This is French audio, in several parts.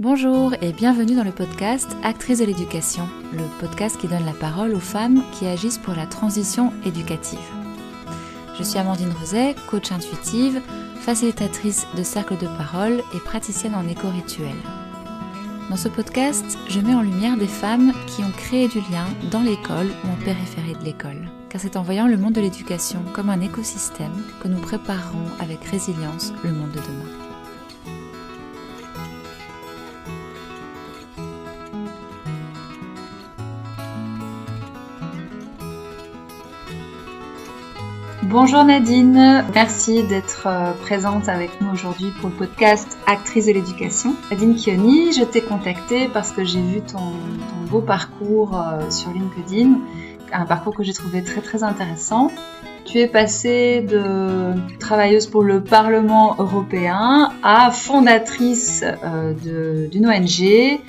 Bonjour et bienvenue dans le podcast Actrice de l'éducation, le podcast qui donne la parole aux femmes qui agissent pour la transition éducative. Je suis Amandine Roset, coach intuitive, facilitatrice de cercles de parole et praticienne en éco-rituel. Dans ce podcast, je mets en lumière des femmes qui ont créé du lien dans l'école ou en périphérie de l'école. Car c'est en voyant le monde de l'éducation comme un écosystème que nous préparerons avec résilience le monde de demain. Bonjour Nadine, merci d'être euh, présente avec nous aujourd'hui pour le podcast Actrice de l'éducation. Nadine Kioni, je t'ai contactée parce que j'ai vu ton, beau parcours euh, sur LinkedIn, un parcours que j'ai trouvé très très intéressant. Tu es passée de travailleuse pour le Parlement européen à fondatrice euh, d'une ONG,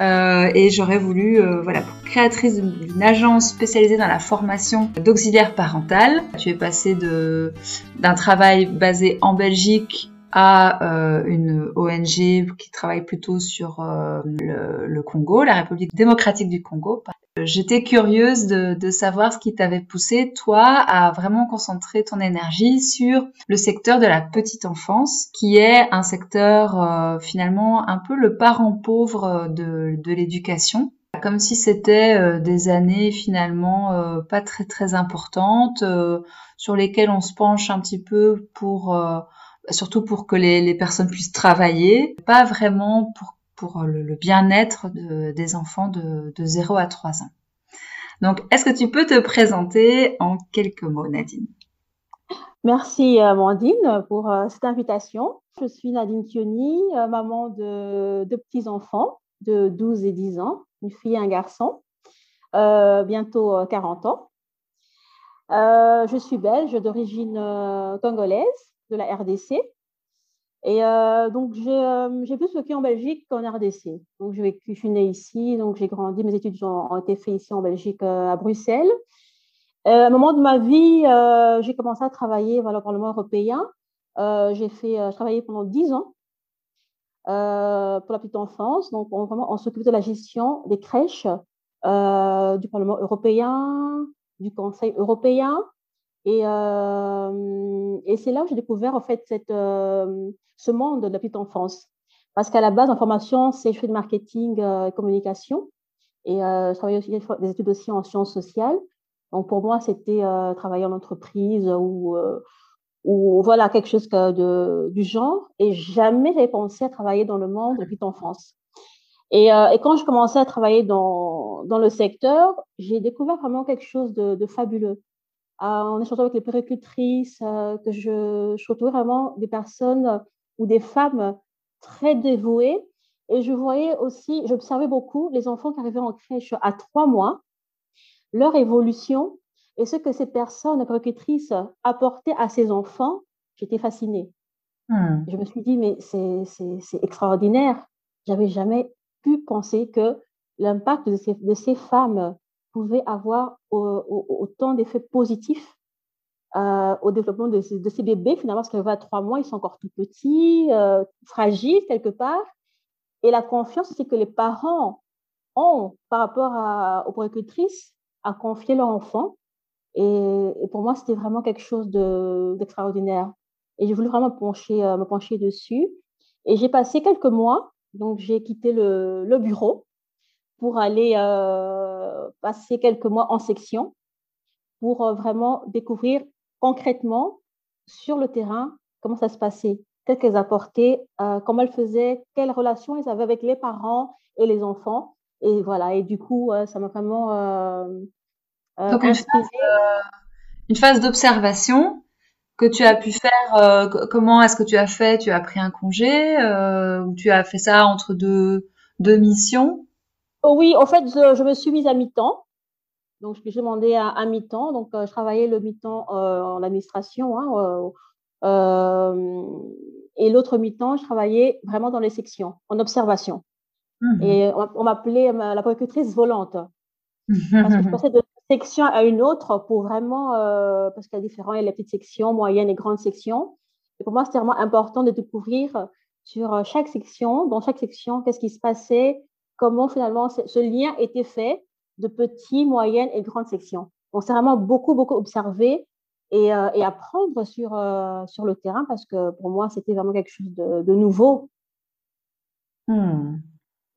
euh, et j'aurais voulu, euh, voilà, pour créatrice d'une agence spécialisée dans la formation d'auxiliaires parentales. Tu es passée d'un travail basé en Belgique à euh, une ONG qui travaille plutôt sur euh, le, Congo, la République démocratique du Congo. J'étais curieuse de, savoir ce qui t'avait poussé, toi, à vraiment concentrer ton énergie sur le secteur de la petite enfance, qui est un secteur euh, finalement un peu le parent pauvre de, de l'éducation. Comme si c'était des années finalement pas très très importantes sur lesquelles on se penche un petit peu pour surtout pour que les, personnes puissent travailler, pas vraiment pour, pour le, bien-être des enfants de, de 0 à 3 ans. Donc, est-ce que tu peux te présenter en quelques mots, Nadine? Merci, Amandine, pour euh, cette invitation. Je suis Nadine euh, maman de deux petits-enfants de 12 et 10 ans, une fille et un garçon, euh, bientôt 40 ans. je suis belge d'origine congolaise de la RDC. Et euh, donc, euh, j'ai plus vécu en Belgique qu'en RDC. Donc, je suis née ici, donc j'ai grandi, mes études ont, été faites ici en Belgique, euh, à Bruxelles. à un moment de ma vie, j'ai commencé à travailler voilà, au Parlement européen. j'ai fait, travaillé pendant dix ans pour la petite enfance. Donc, on, vraiment, on s'occupe de la gestion des crèches du Parlement européen, du Conseil européen. Et, euh, et c'est là où j'ai découvert en fait euh, ce monde de la petite enfance. Parce qu'à la base, en formation, c'est je fais de marketing euh, et communication. Et je travaillais aussi des études aussi en sciences sociales. Donc pour moi, c'était travailler en entreprise ou, voilà quelque chose de, du genre. Et jamais j'avais pensé à travailler dans le monde de la petite enfance. Et, et, quand je commençais à travailler dans, le secteur, j'ai découvert vraiment quelque chose de fabuleux en échangeant avec les péricultrices, euh, que je, je retrouvais vraiment des personnes ou des femmes très dévouées. Et je voyais aussi, j'observais beaucoup les enfants qui arrivaient en crèche à trois mois, leur évolution et ce que ces personnes péricultrices apportaient à ces enfants. J'étais fascinée. Hmm. Je me suis dit, mais c'est extraordinaire. J'avais jamais pu penser que l'impact de de ces femmes pouvait avoir autant d'effets positifs euh, au développement de, ces bébés, finalement, parce qu'à trois mois, ils sont encore tout petits, euh, fragiles quelque part. Et la confiance c'est que les parents ont par rapport aux productrices à confier leur enfant. Et, pour moi, c'était vraiment quelque chose d'extraordinaire. et j'ai voulu vraiment pencher, euh, me pencher dessus. Et j'ai passé quelques mois, donc j'ai quitté le, bureau pour aller passer quelques mois en section pour euh, vraiment découvrir concrètement sur le terrain comment ça se passait, qu'est-ce qu'elles apportaient, euh, comment elles faisaient, quelles relations elles avaient avec les parents et les enfants. Et voilà, et du coup, euh, ça m'a vraiment. Donc, une phase, une phase d'observation que tu as pu faire. comment est-ce que tu as fait? Tu as pris un congé ou tu as fait ça entre deux, deux missions? Oh oui, en fait, je, me suis mise à mi-temps. Donc, j'ai demandé à, à mi-temps. Donc, euh, je travaillais le mi-temps euh, en administration. Hein, euh, et l'autre mi-temps, je travaillais vraiment dans les sections, en observation. Mmh et on, m'appelait la productrice volante. Parce que je passais de section à une autre pour vraiment, parce qu'il y a différents, il y a les petites sections, moyennes et grandes sections. Et pour moi, c'était vraiment important de découvrir sur chaque section, dans chaque section, qu'est-ce qui se passait, comment finalement ce lien était fait de petites, moyennes et grandes sections. Donc, c'est vraiment beaucoup, beaucoup observer et, apprendre sur, sur le terrain parce que pour moi, c'était vraiment quelque chose de, nouveau. Hmm.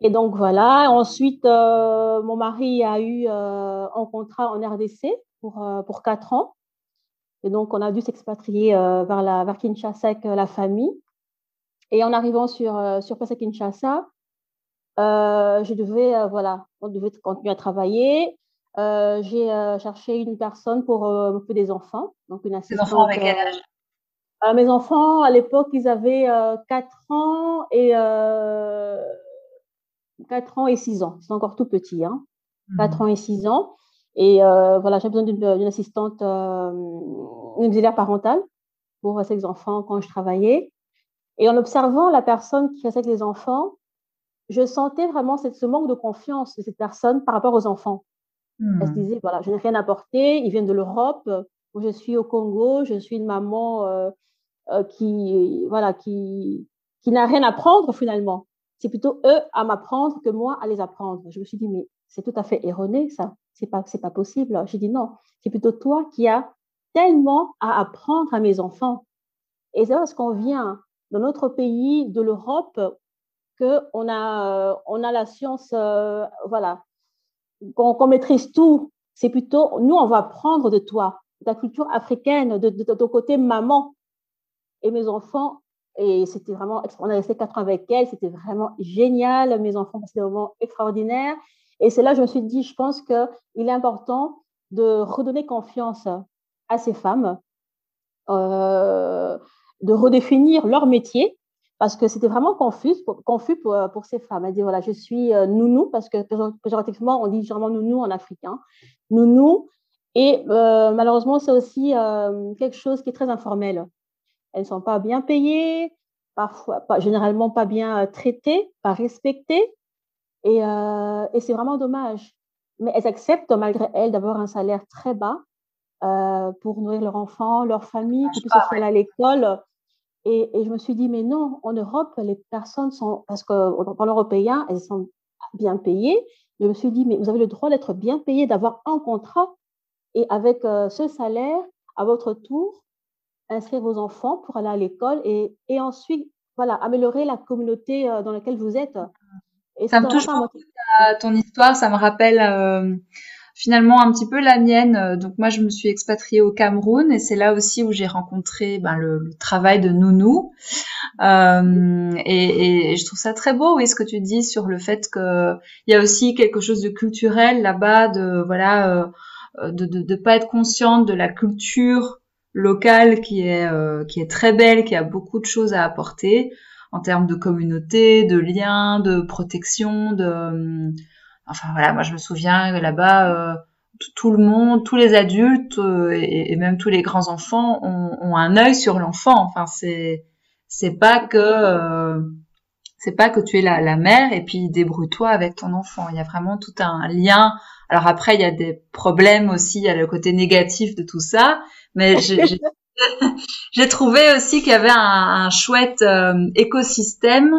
Et donc, voilà. Ensuite, mon mari a eu un contrat en RDC pour, pour quatre ans. Et donc, on a dû s'expatrier vers, la, vers Kinshasa avec la famille. Et en arrivant sur, sur place à Kinshasa, je devais, voilà, on devait continuer à travailler. Euh, j'ai euh, cherché une personne pour euh, m'occuper des enfants, donc une assistante. enfants avec quel âge? Mes enfants, à l'époque, ils avaient 4 ans et 4 ans et 6 ans. C'est encore tout petit, hein. 4 mmh. ans et 6 ans. Et voilà, j'ai besoin d'une assistante, une auxiliaire parentale pour ces enfants quand je travaillais. Et en observant la personne qui restait avec les enfants, je sentais vraiment ce manque de confiance de cette personne par rapport aux enfants. Elle se hmm. disait, voilà, je n'ai rien apporté, ils viennent de l'Europe, je suis au Congo, je suis une maman euh, euh, qui, voilà, qui, qui n'a rien à apprendre finalement. C'est plutôt eux à m'apprendre que moi à les apprendre. Je me suis dit, mais c'est tout à fait erroné ça, c'est pas, c'est pas possible. J'ai dit non, c'est plutôt toi qui as tellement à apprendre à mes enfants. Et c'est parce qu'on vient dans notre pays, de l'Europe, qu'on a, on a la science, euh, voilà, qu'on maîtrise tout. C'est plutôt, nous, on va apprendre de toi, de ta culture africaine, de, ton côté maman. Et mes enfants, et c'était vraiment, on a resté quatre ans avec elle, c'était vraiment génial. Mes enfants, c'était vraiment extraordinaire. Et c'est là que je me suis dit, je pense qu'il est important de redonner confiance à ces femmes, euh, de redéfinir leur métier parce que c'était vraiment confus, confus pour, euh, pour, ces femmes. Elle dit voilà, je suis euh, nounou, parce que péjorativement, on dit généralement nounou en africain, nounou. Et euh, malheureusement, c'est aussi quelque chose qui est très informel. Elles ne sont pas bien payées, parfois, pas, généralement pas bien traitées, pas respectées. Et, et c'est vraiment dommage. Mais elles acceptent, malgré elles, d'avoir un salaire très bas pour nourrir leur enfant, leur famille, pour qu'ils se faire à l'école et, je me suis dit, mais non, en Europe, les personnes sont, parce qu'en parle européen, elles sont bien payées. Je me suis dit, mais vous avez le droit d'être bien payé, d'avoir un contrat et avec euh, ce salaire, à votre tour, inscrire vos enfants pour aller à l'école et, et ensuite, voilà, améliorer la communauté euh, dans laquelle vous êtes. Et ça me touche beaucoup ton histoire, ça me rappelle euh, finalement un petit peu la mienne. Euh, donc moi, je me suis expatriée au Cameroun et c'est là aussi où j'ai rencontré ben, le, travail de nounou. Euh, et, et, je trouve ça très beau, oui, ce que tu dis sur le fait que il y a aussi quelque chose de culturel là-bas, de voilà, euh, de, de, de pas être consciente de la culture locale qui est euh, qui est très belle, qui a beaucoup de choses à apporter en termes de communauté, de liens, de protection, de Enfin voilà, moi je me souviens là-bas, euh, tout le monde, tous les adultes euh, et, même tous les grands enfants ont, un œil sur l'enfant. Enfin c'est c'est pas que euh, c'est pas que tu es la, la mère et puis débrouille-toi avec ton enfant. Il y a vraiment tout un lien. Alors après il y a des problèmes aussi, il y a le côté négatif de tout ça, mais j'ai trouvé aussi qu'il y avait un, un chouette écosystème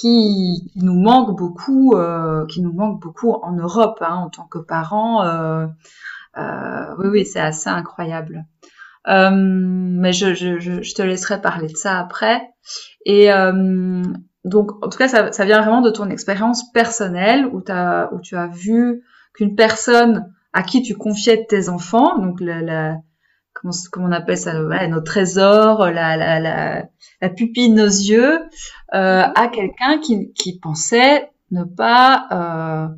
qui nous manque beaucoup, euh, qui nous manque beaucoup en Europe hein, en tant que parents. Euh, euh, oui, oui, c'est assez incroyable. Euh, mais je, je, je, te laisserai parler de ça après. Et euh, donc, en tout cas, ça, ça, vient vraiment de ton expérience personnelle où, as, où tu as vu qu'une personne à qui tu confiais tes enfants, donc la, la comment, comment on appelle ça, ouais, nos trésors, la, la, la, la pupille de nos yeux, euh, à quelqu'un qui, qui pensait ne pas euh,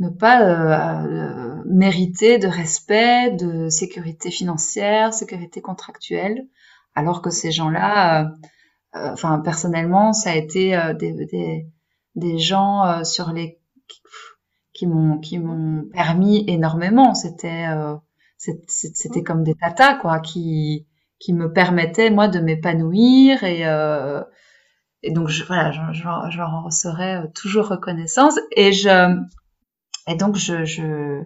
ne pas euh, euh, mériter de respect, de sécurité financière, sécurité contractuelle, alors que ces gens-là, euh, enfin personnellement, ça a été des, des, des gens sur les qui m'ont qui m'ont permis énormément. C'était c'était comme des tatas quoi qui qui me permettaient moi de m'épanouir et euh, et donc je, voilà j'en serais toujours reconnaissance et je et donc je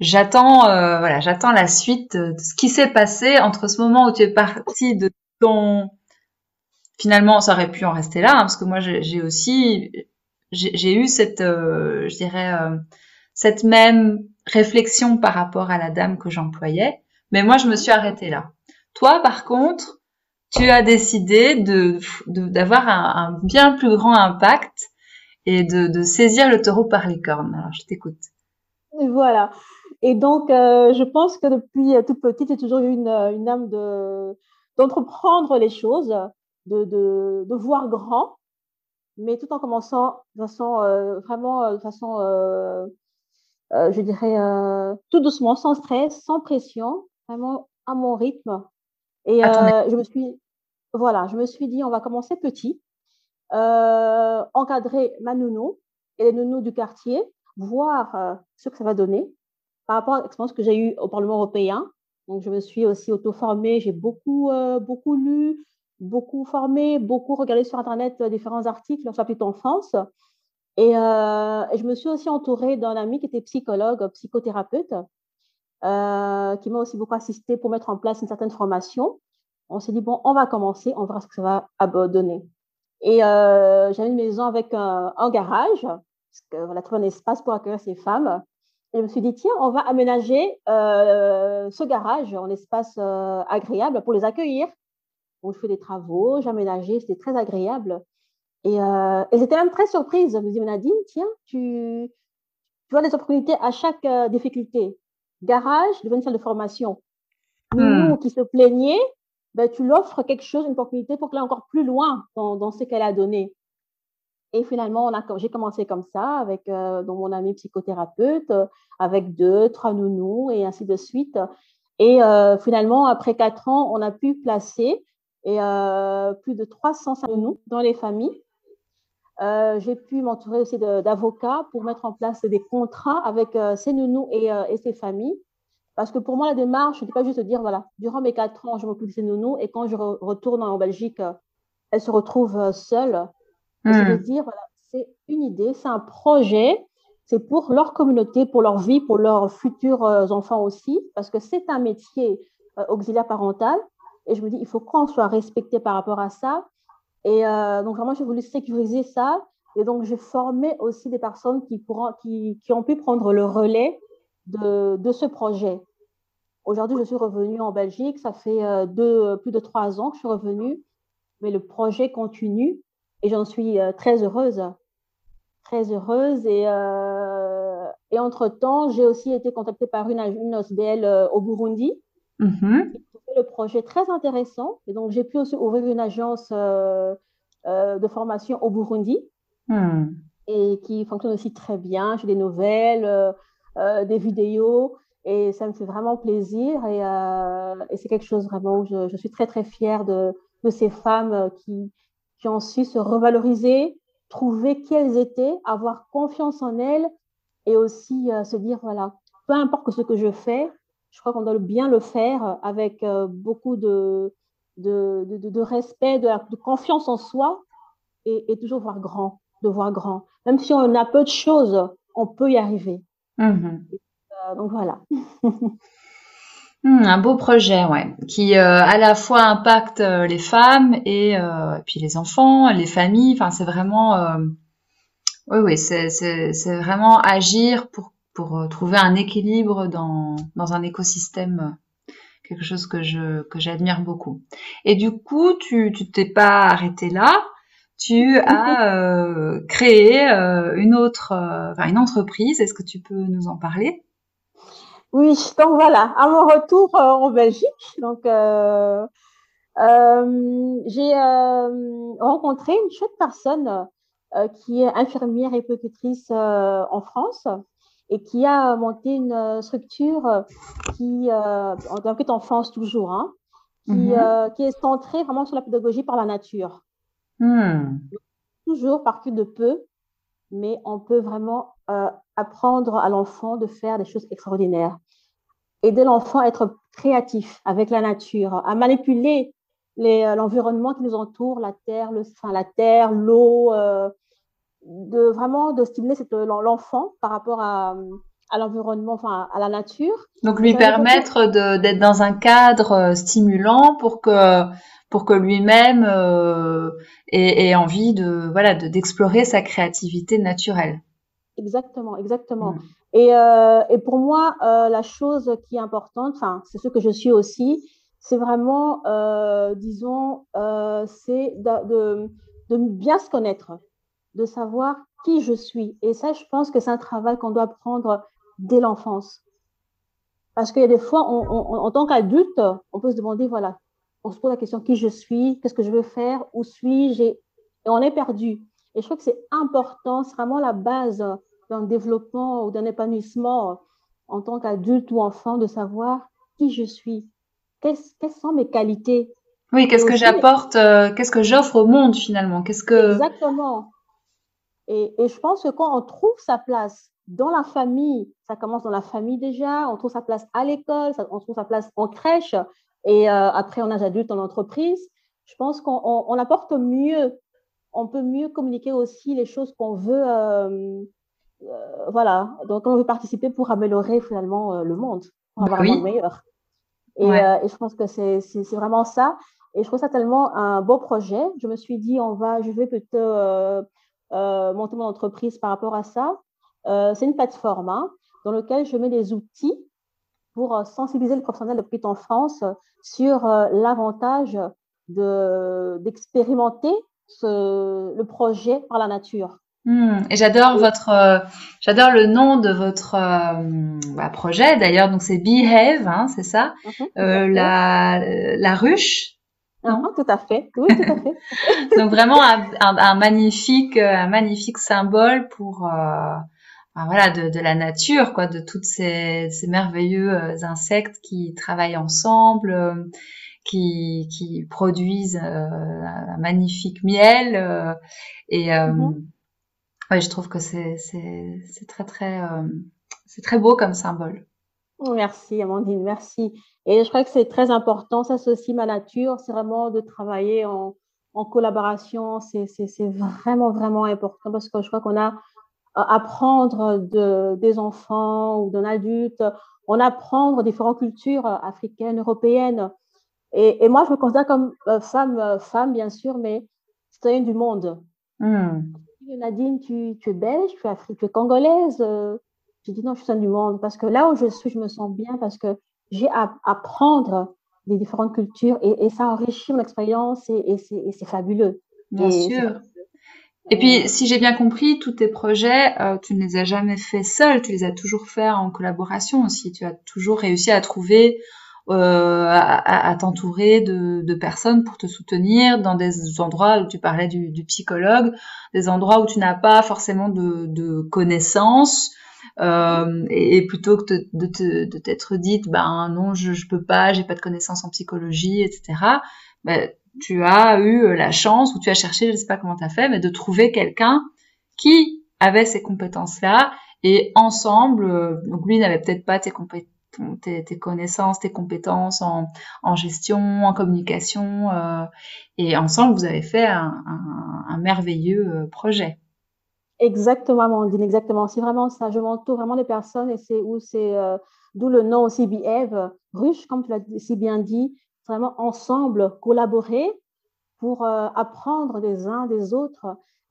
j'attends euh, voilà j'attends la suite de ce qui s'est passé entre ce moment où tu es parti de ton finalement, ça aurait pu en rester là, hein, parce que moi, j'ai aussi, j'ai eu cette, je dirais, cette même réflexion par rapport à la dame que j'employais, mais moi, je me suis arrêtée là. Toi, par contre, tu as décidé de d'avoir un, un, bien plus grand impact et de, de, saisir le taureau par les cornes. Alors, je t'écoute. Voilà. Et donc, euh, je pense que depuis toute petite, j'ai toujours eu une, une âme de d'entreprendre les choses, de, de, de, voir grand, mais tout en commençant de façon euh, vraiment euh, de façon, euh, euh, je dirais, tout doucement, sans stress, sans pression, vraiment à mon rythme. Et je me suis, voilà, je me suis dit, on va commencer petit, encadrer ma nounou et les nounous du quartier, voir ce que ça va donner par rapport à l'expérience que j'ai eue au Parlement européen. Donc, je me suis aussi auto-formée, j'ai beaucoup, euh, beaucoup lu, beaucoup formé, beaucoup regardé sur Internet euh, différents articles sur la petite enfance. Et, euh, et, je me suis aussi entourée d'un ami qui était psychologue, psychothérapeute, euh, qui m'a aussi beaucoup assisté pour mettre en place une certaine formation. On s'est dit, bon, on va commencer, on verra ce que ça va donner. Et euh, j'avais une maison avec un, garage, parce qu'on a trouvé un espace pour accueillir ces femmes je me suis dit, tiens, on va aménager ce garage en espace agréable pour les accueillir. Donc, je fais des travaux, aménagé, c'était très agréable. Et, euh, et j'étais même très surprise. Je me dis, Nadine, tiens, tu, tu as des opportunités à chaque euh, difficulté. Garage devient une salle de formation. Nous hmm. qui se plaignait, ben, tu l'offres quelque chose, une opportunité pour qu'elle aille encore plus loin dans, dans ce qu'elle a donné. Et finalement, j'ai commencé comme ça avec euh, mon ami psychothérapeute, euh, avec deux, trois nounous et ainsi de suite. Et euh, finalement, après quatre ans, on a pu placer et, euh, plus de 300 nounous dans les familles. Euh, j'ai pu m'entourer aussi d'avocats pour mettre en place des contrats avec ces nounous et, et, ces familles. Parce que pour moi, la démarche, ce n'est pas juste de dire, voilà, durant mes quatre ans, je m'occupe de ces nounous et quand je retourne en Belgique, elles se retrouvent seules c'est de hmm. dire, voilà, c'est une idée, c'est un projet, c'est pour leur communauté, pour leur vie, pour leurs futurs euh, enfants aussi, parce que c'est un métier euh, auxiliaire parental. Et je me dis, il faut qu'on soit respecté par rapport à ça. Et euh, donc, vraiment, j'ai voulu sécuriser ça. Et donc, j'ai formé aussi des personnes qui, pourront, qui, qui ont pu prendre le relais de, de ce projet. Aujourd'hui, je suis revenue en Belgique. Ça fait deux, plus de trois ans que je suis revenue. Mais le projet continue. Et j'en suis euh, très heureuse. Très heureuse. Et, euh, et entre-temps, j'ai aussi été contactée par une, une OSBL euh, au Burundi. Mm le projet très intéressant. Et donc, j'ai pu aussi ouvrir une agence euh, euh, de formation au Burundi. Mm. Et qui fonctionne aussi très bien. J'ai des nouvelles, euh, des vidéos. Et ça me fait vraiment plaisir. Et, et c'est quelque chose vraiment où je, je, suis très, très fière de, de ces femmes qui, qui ont su se revaloriser, trouver qui elles étaient, avoir confiance en elles et aussi se dire, voilà, peu importe ce que je fais, je crois qu'on doit bien le faire avec euh, beaucoup de, de, de, de respect, de, confiance en soi et, et, toujours voir grand, de voir grand. Même si on a peu de choses, on peut y arriver. Mmh. Et, euh, donc voilà. Hmm, un beau projet, ouais, qui euh, à la fois impacte euh, les femmes et, euh, puis les enfants, les familles. Enfin, c'est vraiment, oui, oui, c'est vraiment agir pour pour trouver un équilibre dans dans un écosystème, quelque chose que je que j'admire beaucoup. Et du coup, tu tu t'es pas arrêté là. Tu as créé une autre, une entreprise. Est-ce que tu peux nous en parler? Oui, donc voilà, à mon retour euh, en Belgique, donc euh, euh, j'ai euh, rencontré une chouette personne euh, qui est infirmière et puéricultrice en France et qui a monté une structure qui, en petite enfance toujours, hein, qui, mmh. qui, est centrée vraiment sur la pédagogie par la nature. Mmh. Toujours par de peu, mais on peut vraiment euh, apprendre à l'enfant de faire des choses extraordinaires. Aider l'enfant à être créatif avec la nature, à manipuler euh, l'environnement qui nous entoure, la terre, le, enfin, la terre, l'eau, euh, de vraiment de stimuler l'enfant par rapport à, à l'environnement, enfin à la nature. Donc lui permettre d'être dans un cadre euh, stimulant pour que pour que lui-même euh, ait, ait, envie de voilà d'explorer sa créativité naturelle. Exactement, exactement. Mm. Et, euh, et, pour moi, euh, la chose qui est importante, enfin c'est ce que je suis aussi, c'est vraiment, disons, c'est de, de, de bien se connaître, de savoir qui je suis. Et ça, je pense que c'est un travail qu'on doit prendre dès l'enfance. Parce qu'il y a des fois, on, on, en tant qu'adulte, on peut se demander, voilà, on se pose la question qui je suis, qu'est-ce que je veux faire, où suis-je, et, on est perdu. Et je trouve que c'est important, c'est vraiment la base d'un développement ou d'un épanouissement en tant qu'adulte ou enfant de savoir qui je suis, quelles, quelles sont mes qualités? Oui, qu'est-ce que j'apporte, euh, qu'est-ce que j'offre au monde finalement, qu'est-ce que. Exactement. Et, et je pense que quand on trouve sa place dans la famille, ça commence dans la famille déjà, on trouve sa place à l'école, on trouve sa place en crèche et euh, après en âge adulte en entreprise. Je pense qu'on on, on apporte mieux, on peut mieux communiquer aussi les choses qu'on veut, euh, euh, voilà, donc on veut participer pour améliorer finalement le monde, pour avoir oui. un monde meilleur. Et, ouais. Et, je pense que c'est vraiment ça. Et je trouve ça tellement un beau projet. Je me suis dit, on va, je vais peut-être monter mon entreprise par rapport à ça. Euh, c'est une plateforme hein, dans laquelle je mets des outils pour euh, sensibiliser le professionnel de petite enfance sur euh, l'avantage d'expérimenter de, le projet par la nature. Mmh, et j'adore votre, euh, j'adore le nom de votre euh, bah, projet d'ailleurs. Donc c'est Behave, hein, c'est ça, mmh, euh, la, la ruche. Non tout à fait. Oui, tout à fait. donc vraiment un, un, un, magnifique, un magnifique symbole pour voilà de, de, la nature quoi de toutes ces, ces merveilleux euh, insectes qui travaillent ensemble euh, qui, qui produisent euh, un magnifique miel euh, et mm-hmm. ouais, je trouve que c'est c'est c'est très très c'est très beau comme symbole merci Amandine merci et je crois que c'est très important ça c'est aussi ma nature c'est vraiment de travailler en en collaboration c'est vraiment vraiment important parce que je crois qu'on a apprendre de, des enfants ou d'un adulte, on apprendre différentes cultures africaines, européennes. Et, et moi, je me considère comme euh, femme, euh, femme bien sûr, mais citoyenne du monde. Mm. Nadine, tu, tu, es belge, tu es, afrique, tu es congolaise. Je dis non, je suis du monde parce que là où je suis, je me sens bien parce que j'ai à apprendre des différentes cultures et, et ça enrichit mon expérience et, et c'est fabuleux. Bien et sûr. Et puis, si j'ai bien compris, tous tes projets, euh, tu ne les as jamais faits seuls, tu les as toujours faits en collaboration aussi. Tu as toujours réussi à trouver, euh, à, à t'entourer de, de, personnes pour te soutenir dans des endroits où tu parlais du, du psychologue, des endroits où tu n'as pas forcément de, de connaissances. Euh, et, et, plutôt que de, de t'être dite, ben non, je, je peux pas, j'ai pas de connaissances en psychologie, etc. Ben, tu as eu la chance ou tu as cherché, je sais pas comment tu as fait, mais de trouver quelqu'un qui avait ces compétences-là et ensemble, euh, donc lui n'avait peut-être pas tes, tes, tes, connaissances, tes compétences en, en gestion, en communication, euh, et ensemble vous avez fait un, un, un merveilleux euh, projet. Exactement, Amandine, exactement. C'est vraiment ça. Je m'entoure vraiment des personnes et c'est où c'est euh, d'où le nom aussi Behave, ruche, comme tu l'as si bien dit, vraiment ensemble collaborer pour euh, apprendre des uns des autres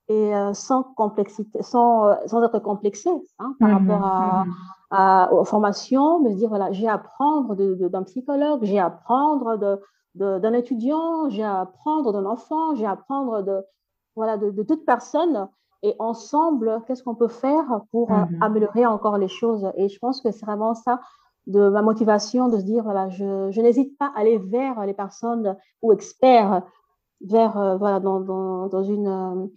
et euh, sans complexité, sans, sans être complexé hein, par mmh, rapport à, mmh. à, aux formations, mais dire voilà, j'ai à apprendre d'un psychologue, j'ai à apprendre de, d'un étudiant, j'ai à apprendre d'un enfant, j'ai à apprendre de, voilà, de, de toute personne. Et ensemble, qu'est-ce qu'on peut faire pour mmh. améliorer encore les choses? Et je pense que c'est vraiment ça de ma motivation de se dire voilà je, je n'hésite pas à aller vers les personnes ou experts vers euh, voilà dans, dans, dans une euh,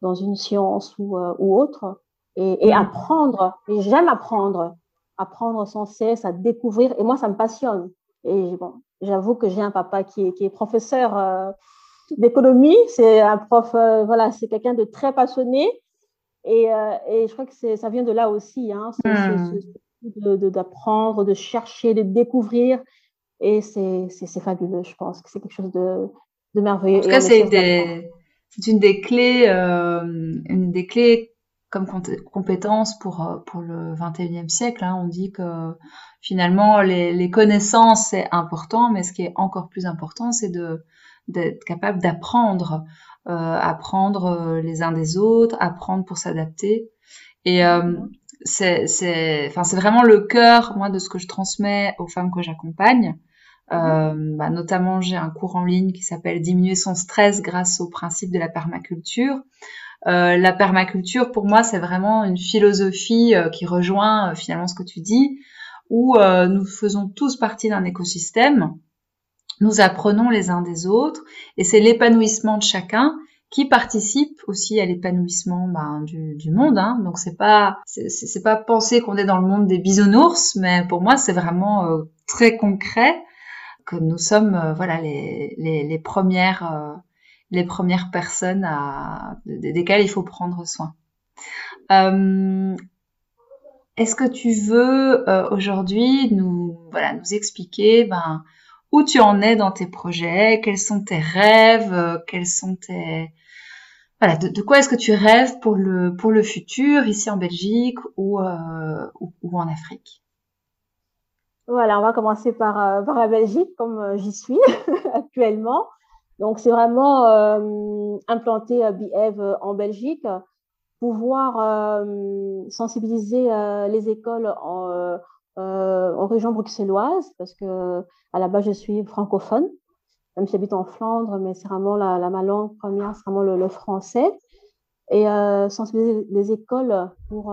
dans une science ou, euh, ou autre. Et, et apprendre et j'aime apprendre. Apprendre sans cesse à découvrir. Et moi ça me passionne. Et bon j'avoue que j'ai un papa qui est, qui est professeur euh, d'économie c'est un prof euh, voilà c'est quelqu'un de très passionné et, et je crois que ça vient de là aussi hein, ce, mmh. ce, ce, d'apprendre, de, de, chercher, de découvrir. Et c'est fabuleux, je pense que c'est quelque chose de, de merveilleux. En tout cas, c'est une des clés, euh, une des clés comme compétence pour pour le 21e siècle. Hein. On dit que finalement les, les connaissances c'est important, mais ce qui est encore plus important, c'est de d'être capable d'apprendre, euh, apprendre les uns des autres, apprendre pour s'adapter. Et euh, c'est c'est enfin c'est vraiment le cœur moi de ce que je transmets aux femmes que j'accompagne. Euh, bah, notamment, j'ai un cours en ligne qui s'appelle Diminuer son stress grâce au principe de la permaculture. Euh, la permaculture, pour moi, c'est vraiment une philosophie euh, qui rejoint euh, finalement ce que tu dis, où euh, nous faisons tous partie d'un écosystème, nous apprenons les uns des autres, et c'est l'épanouissement de chacun qui participe aussi à l'épanouissement ben, du, du, monde. Hein. Donc c'est pas c'est pas penser qu'on est dans le monde des bisounours, mais pour moi c'est vraiment très concret que nous sommes euh, voilà les, les, les premières euh, les premières personnes à, desquelles il faut prendre soin. Euh, Est-ce que tu veux euh, aujourd'hui nous voilà nous expliquer ben où tu en es dans tes projets, quels sont tes rêves, quels sont tes voilà de, quoi est-ce que tu rêves pour le pour le futur ici en Belgique ou, ou, ou en Afrique? Voilà, on va commencer par, euh, par la Belgique, comme euh, j'y suis actuellement. Donc, c'est vraiment euh, implanter BEV en Belgique, pouvoir sensibiliser les écoles en, en région bruxelloise, parce que à la base, je suis francophone, même si j'habite en Flandre, mais c'est vraiment la, la, ma langue première, c'est vraiment le, le français. Et sensibiliser les écoles pour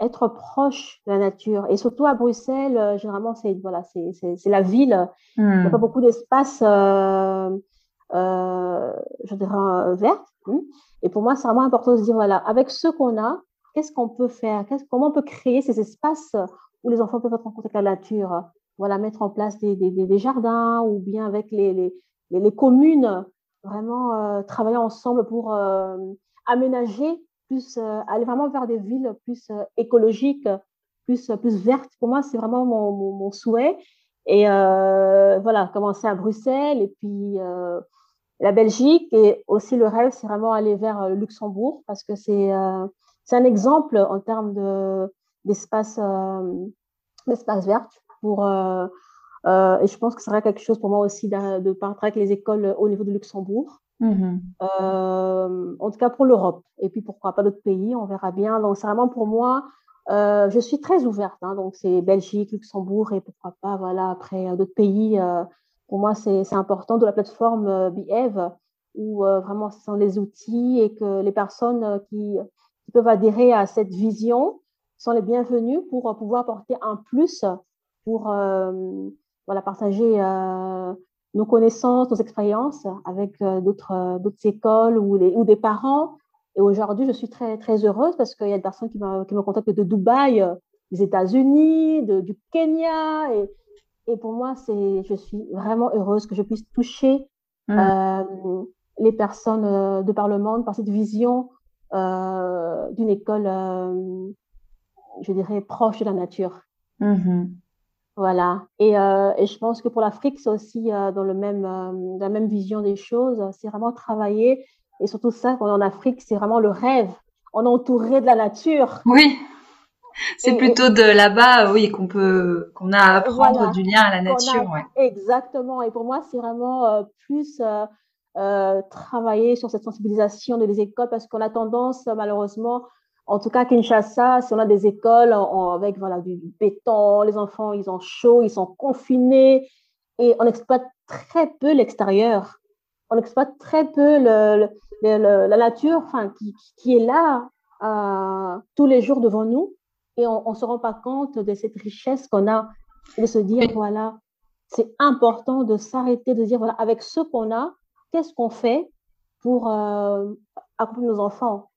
être proche de la nature. Et surtout à Bruxelles, euh, généralement, c'est voilà, la ville. Il n'y a pas hmm. beaucoup d'espace, euh, euh, je dirais, euh, vert. Et pour moi, c'est vraiment important de se dire, voilà, avec ce qu'on a, qu'est-ce qu'on peut faire? Comment on peut créer ces espaces où les enfants peuvent être en contact avec la nature? Voilà, mettre en place des, jardins ou bien avec les, communes, vraiment euh, travailler ensemble pour aménager plus euh, aller vraiment vers des villes plus euh, écologiques, plus plus vertes. Pour moi, c'est vraiment mon, mon, souhait. Et euh, voilà, commencer à Bruxelles et puis la Belgique et aussi le rêve, c'est vraiment aller vers le Luxembourg parce que c'est c'est un exemple en termes de d'espace d'espace vert pour euh, et je pense que ce sera quelque chose pour moi aussi de, de partir avec les écoles au niveau de Luxembourg Mmh euh, en tout cas pour l'Europe. Et puis pourquoi pas d'autres pays, on verra bien. Donc c'est vraiment pour moi, euh, je suis très ouverte. Hein, donc c'est Belgique, Luxembourg et pourquoi pas voilà après euh, d'autres pays. Euh, pour moi c'est important de la plateforme euh, Behave où euh, vraiment ce sont les outils et que les personnes qui, qui, peuvent adhérer à cette vision sont les bienvenues pour pouvoir apporter un plus pour voilà partager nos connaissances, nos expériences avec euh, d'autres euh, d'autres écoles ou, les, ou des parents. Et aujourd'hui, je suis très, très heureuse parce qu'il y a des personnes qui me, qui me contactent de Dubaï, euh, des États-Unis, de, du Kenya. Et, et pour moi, c'est, je suis vraiment heureuse que je puisse toucher mmh. euh, les personnes de par le monde par cette vision euh, d'une école, euh, je dirais, proche de la nature. Mmh. Voilà. Et, euh, et, je pense que pour l'Afrique, c'est aussi euh, dans le même, euh, la même vision des choses. C'est vraiment travailler. Et surtout ça, quand on est en Afrique, c'est vraiment le rêve. On est entouré de la nature. Oui. C'est plutôt de là-bas, oui, qu'on peut, qu'on a à apprendre voilà, du lien à la nature. A, ouais. Exactement. Et pour moi, c'est vraiment euh, plus euh, travailler sur cette sensibilisation des écoles parce qu'on a tendance, malheureusement, en tout cas, Kinshasa, si on a des écoles en, avec voilà, du, du, béton, les enfants, ils ont chaud, ils sont confinés et on exploite très peu l'extérieur. On exploite très peu le, le, le, la nature enfin, qui, qui est là euh, tous les jours devant nous et on ne se rend pas compte de cette richesse qu'on a et de se dire, voilà, c'est important de s'arrêter, de dire, voilà, avec ce qu'on a, qu'est-ce qu'on fait pour euh, accompagner nos enfants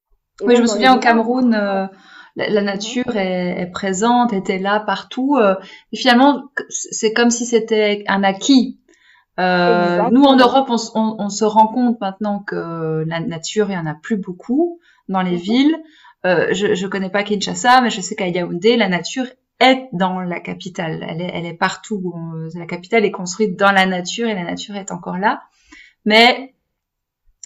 oui, je me souviens au Cameroun, euh, la, la, nature est, est, présente, était là partout. Euh, et finalement, c'est comme si c'était un acquis. Euh, nous, en Europe, on, on, on, se rend compte maintenant que la nature, il y en a plus beaucoup dans les mm -hmm. villes. Euh, je ne connais pas Kinshasa, mais je sais qu'à Yaoundé, la nature est dans la capitale. Elle est, elle est partout. La capitale est construite dans la nature et la nature est encore là. Mais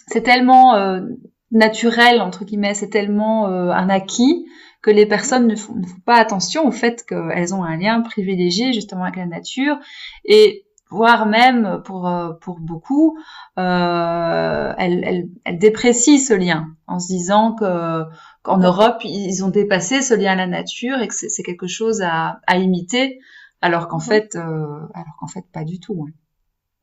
c'est tellement euh, naturel entre guillemets, c'est tellement un acquis que les personnes ne font, ne font pas attention au fait qu'elles ont un lien privilégié justement avec la nature et voire même pour pour beaucoup, euh, elles, elles, déprécient ce lien en se disant que qu'en Europe ils ont dépassé ce lien à la nature et que c'est quelque chose à, à imiter, alors qu'en fait, euh, alors qu'en fait pas du tout.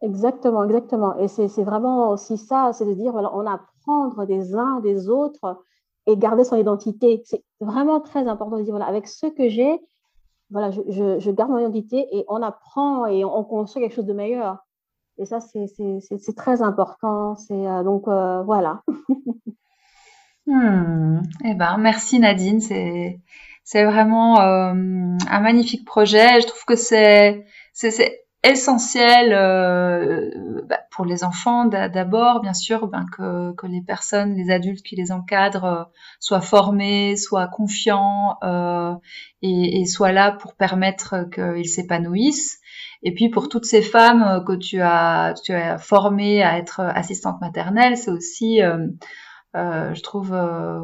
Exactement, exactement. Et c'est vraiment aussi ça, c'est de dire voilà, on apprendre des uns des autres et garder son identité. C'est vraiment très important de dire voilà, avec ce que j'ai, voilà, je, garde mon identité et on apprend et on, construit quelque chose de meilleur. Et ça, c'est très important. Euh, donc euh, voilà. hmm. Eh ben, merci Nadine. C'est vraiment euh, un magnifique projet. Je trouve que c'est essentiel euh, bah, pour les enfants d'abord, bien sûr, ben, que, que, les personnes, les adultes qui les encadrent euh, soient formés, soient confiants euh, et, et, soient là pour permettre qu'ils s'épanouissent. Et puis pour toutes ces femmes que tu as, tu as formées à être assistantes maternelles, c'est aussi, euh, euh, je trouve,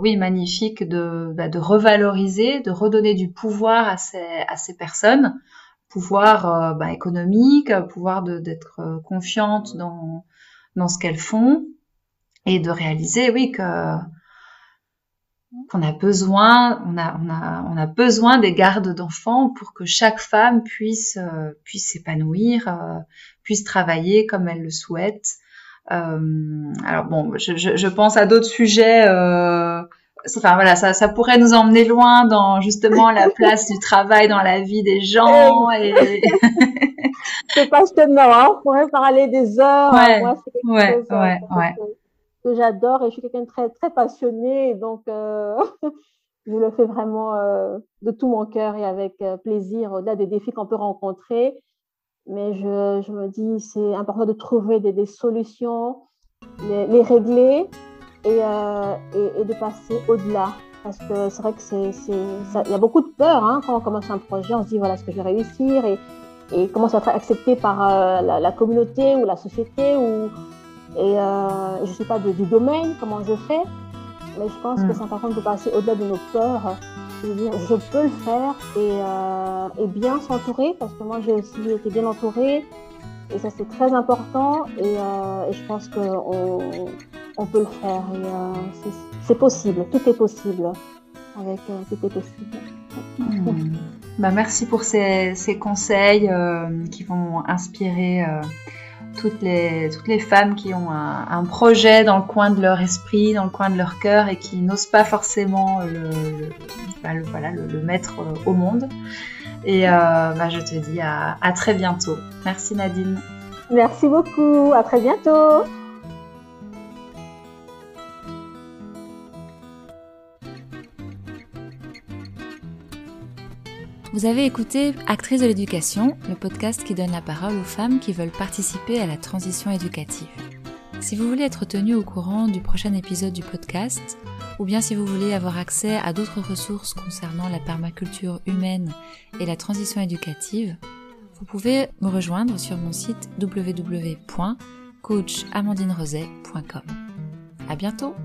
oui, magnifique de, bah, de revaloriser, de redonner du pouvoir à ces, à ces personnes pouvoir euh, bah, économique, pouvoir d'être euh, confiante dans, dans ce qu'elles font et de réaliser, oui, que qu'on a besoin, on a, on a, on a besoin des gardes d'enfants pour que chaque femme puisse, euh, puisse s'épanouir, puisse travailler comme elle le souhaite. alors bon, je, je, je pense à d'autres sujets enfin voilà, ça, ça pourrait nous emmener loin dans justement la place du travail dans la vie des gens. Et... c'est passionnant, hein on pourrait parler des heures. Ouais, Moi, c'est ouais, chose, ouais, ouais. Que, j'adore et je suis quelqu'un de très, très passionné, donc euh, je le fais vraiment euh, de tout mon cœur et avec euh, plaisir, au-delà des défis qu'on peut rencontrer. Mais je, je me dis, c'est important de trouver des, des solutions, les, les régler euh, et, et, de passer au-delà. Parce que c'est vrai que c'est, il y a beaucoup de peur hein, quand on commence un projet. On se dit voilà ce que je vais réussir et, et comment ça va être accepté par euh, la, communauté ou la société ou et euh, je sais pas du domaine comment je fais. Mais je pense que mm. c'est important de passer au-delà de nos peurs. Je veux dire, je peux le faire et, euh, et bien s'entourer parce que moi j'ai aussi été bien entourée et ça c'est très important et, et je pense on peut le faire. Euh, c'est possible, tout est possible. Avec euh, tout est possible. Hmm. Bah, merci pour ces, ces conseils euh, qui vont inspirer toutes, les, toutes les femmes qui ont un, un, projet dans le coin de leur esprit, dans le coin de leur cœur et qui n'osent pas forcément le, le, bah, le voilà, le, mettre au monde. Et bah, je te dis à, à très bientôt. Merci Nadine. Merci beaucoup. À très bientôt. Vous avez écouté Actrice de l'éducation, le podcast qui donne la parole aux femmes qui veulent participer à la transition éducative. Si vous voulez être tenu au courant du prochain épisode du podcast, ou bien si vous voulez avoir accès à d'autres ressources concernant la permaculture humaine et la transition éducative, vous pouvez me rejoindre sur mon site www.coachamandineroset.com. À bientôt!